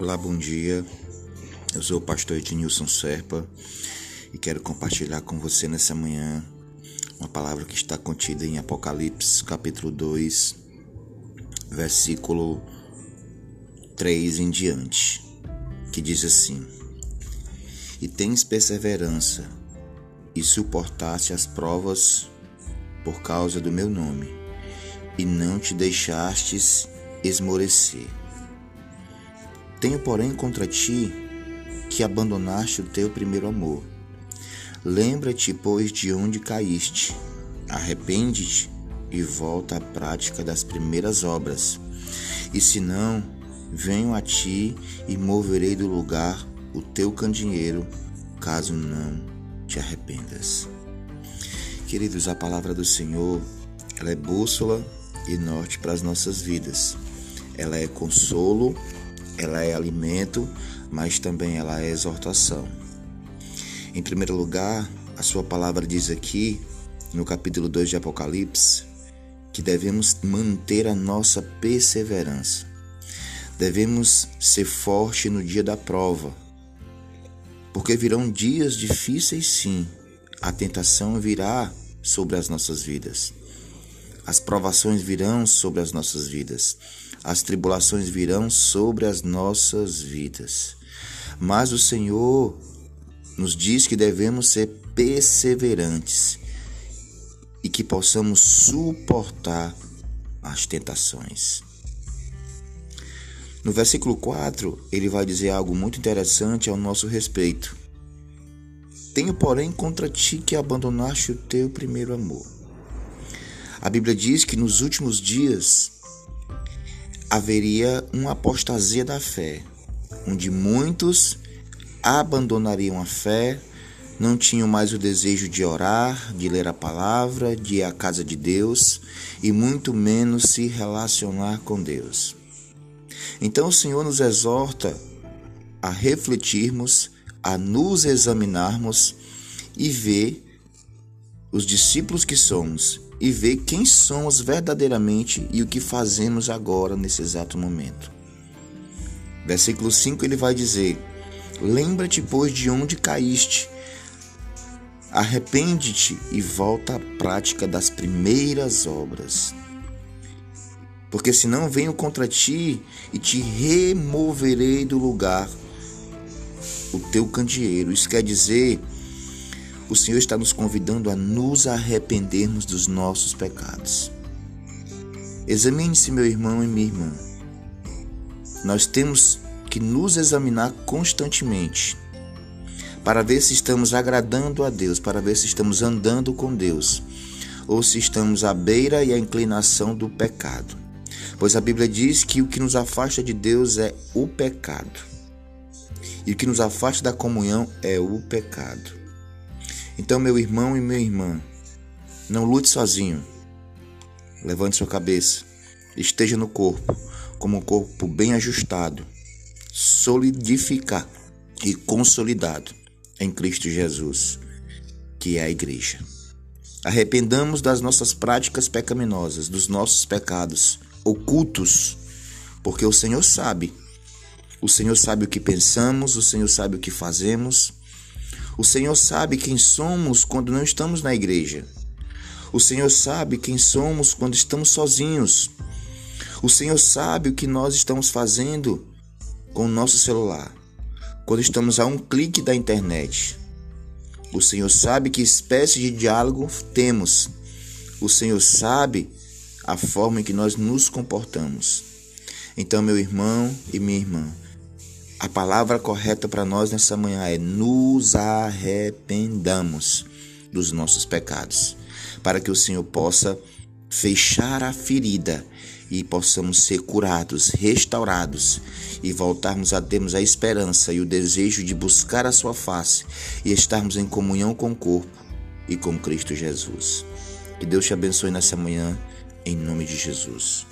Olá, bom dia. Eu sou o pastor Ednilson Serpa e quero compartilhar com você nessa manhã uma palavra que está contida em Apocalipse, capítulo 2, versículo 3 em diante, que diz assim: E tens perseverança e suportaste as provas por causa do meu nome, e não te deixastes esmorecer. Tenho, porém, contra ti que abandonaste o teu primeiro amor. Lembra-te, pois, de onde caíste, arrepende-te e volta à prática das primeiras obras. E se não, venho a ti e moverei do lugar o teu candeeiro, caso não te arrependas. Queridos, a palavra do Senhor, ela é bússola e norte para as nossas vidas. Ela é consolo, ela é alimento, mas também ela é exortação. Em primeiro lugar, a sua palavra diz aqui, no capítulo 2 de Apocalipse, que devemos manter a nossa perseverança. Devemos ser fortes no dia da prova, porque virão dias difíceis, sim. A tentação virá sobre as nossas vidas. As provações virão sobre as nossas vidas. As tribulações virão sobre as nossas vidas. Mas o Senhor nos diz que devemos ser perseverantes e que possamos suportar as tentações. No versículo 4, ele vai dizer algo muito interessante ao nosso respeito. Tenho, porém, contra ti que abandonaste o teu primeiro amor. A Bíblia diz que nos últimos dias haveria uma apostasia da fé, onde muitos abandonariam a fé, não tinham mais o desejo de orar, de ler a palavra, de ir à casa de Deus e muito menos se relacionar com Deus. Então o Senhor nos exorta a refletirmos, a nos examinarmos e ver os discípulos que somos e ver quem somos verdadeiramente e o que fazemos agora nesse exato momento. Versículo 5 ele vai dizer: Lembra-te, pois, de onde caíste. Arrepende-te e volta à prática das primeiras obras porque senão venho contra ti e te removerei do lugar o teu candeeiro. Isso quer dizer, o Senhor está nos convidando a nos arrependermos dos nossos pecados. Examine-se, meu irmão e minha irmã. Nós temos que nos examinar constantemente para ver se estamos agradando a Deus, para ver se estamos andando com Deus ou se estamos à beira e à inclinação do pecado. Pois a Bíblia diz que o que nos afasta de Deus é o pecado. E o que nos afasta da comunhão é o pecado. Então, meu irmão e minha irmã, não lute sozinho. Levante sua cabeça. Esteja no corpo, como um corpo bem ajustado, solidificado e consolidado em Cristo Jesus, que é a igreja. Arrependamos das nossas práticas pecaminosas, dos nossos pecados ocultos, porque o Senhor sabe. O Senhor sabe o que pensamos, o Senhor sabe o que fazemos. O Senhor sabe quem somos quando não estamos na igreja. O Senhor sabe quem somos quando estamos sozinhos. O Senhor sabe o que nós estamos fazendo com o nosso celular, quando estamos a um clique da internet. O Senhor sabe que espécie de diálogo temos. O Senhor sabe a forma em que nós nos comportamos. Então, meu irmão e minha irmã, a palavra correta para nós nessa manhã é nos arrependamos dos nossos pecados, para que o Senhor possa fechar a ferida e possamos ser curados, restaurados e voltarmos a termos a esperança e o desejo de buscar a sua face e estarmos em comunhão com o corpo e com Cristo Jesus. Que Deus te abençoe nessa manhã em nome de Jesus.